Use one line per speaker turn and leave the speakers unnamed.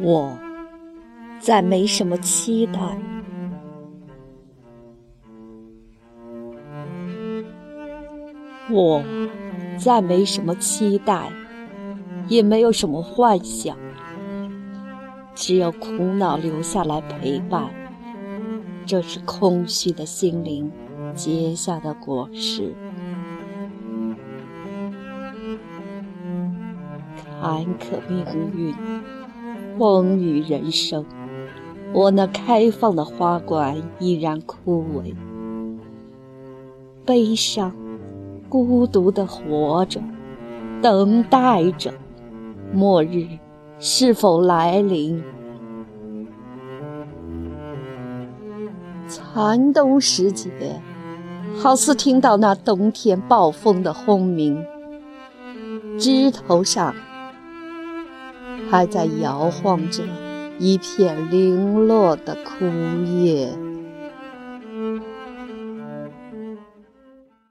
我再没什么期待。我再没什么期待也没有什么幻想。只有苦恼留下来陪伴这是空虚的心灵结下的果实。坎坷命运，风雨人生，我那开放的花馆依然枯萎。悲伤，孤独的活着，等待着末日是否来临。残冬时节，好似听到那冬天暴风的轰鸣，枝头上。还在摇晃着一片零落的枯叶。